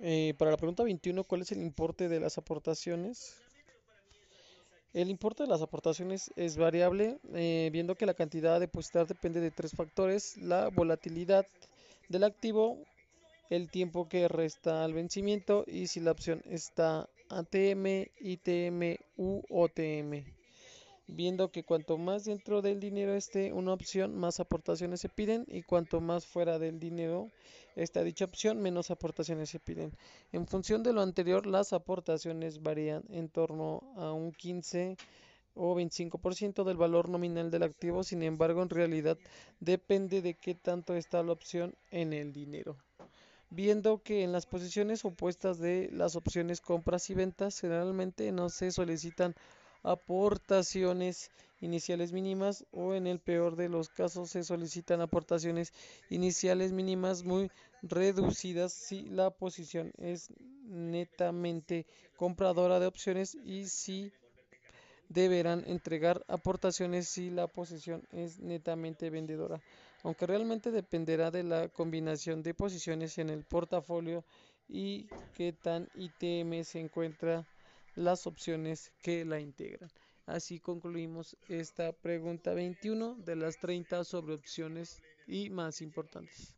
Eh, para la pregunta 21, ¿cuál es el importe de las aportaciones? El importe de las aportaciones es variable, eh, viendo que la cantidad a depositar depende de tres factores, la volatilidad del activo, el tiempo que resta al vencimiento y si la opción está ATM, ITM u OTM viendo que cuanto más dentro del dinero esté una opción, más aportaciones se piden y cuanto más fuera del dinero está dicha opción, menos aportaciones se piden. En función de lo anterior, las aportaciones varían en torno a un 15 o 25% del valor nominal del activo, sin embargo, en realidad depende de qué tanto está la opción en el dinero viendo que en las posiciones opuestas de las opciones compras y ventas generalmente no se solicitan aportaciones iniciales mínimas o en el peor de los casos se solicitan aportaciones iniciales mínimas muy reducidas si la posición es netamente compradora de opciones y si deberán entregar aportaciones si la posición es netamente vendedora, aunque realmente dependerá de la combinación de posiciones en el portafolio y qué tan ITM se encuentra las opciones que la integran. Así concluimos esta pregunta 21 de las 30 sobre opciones y más importantes.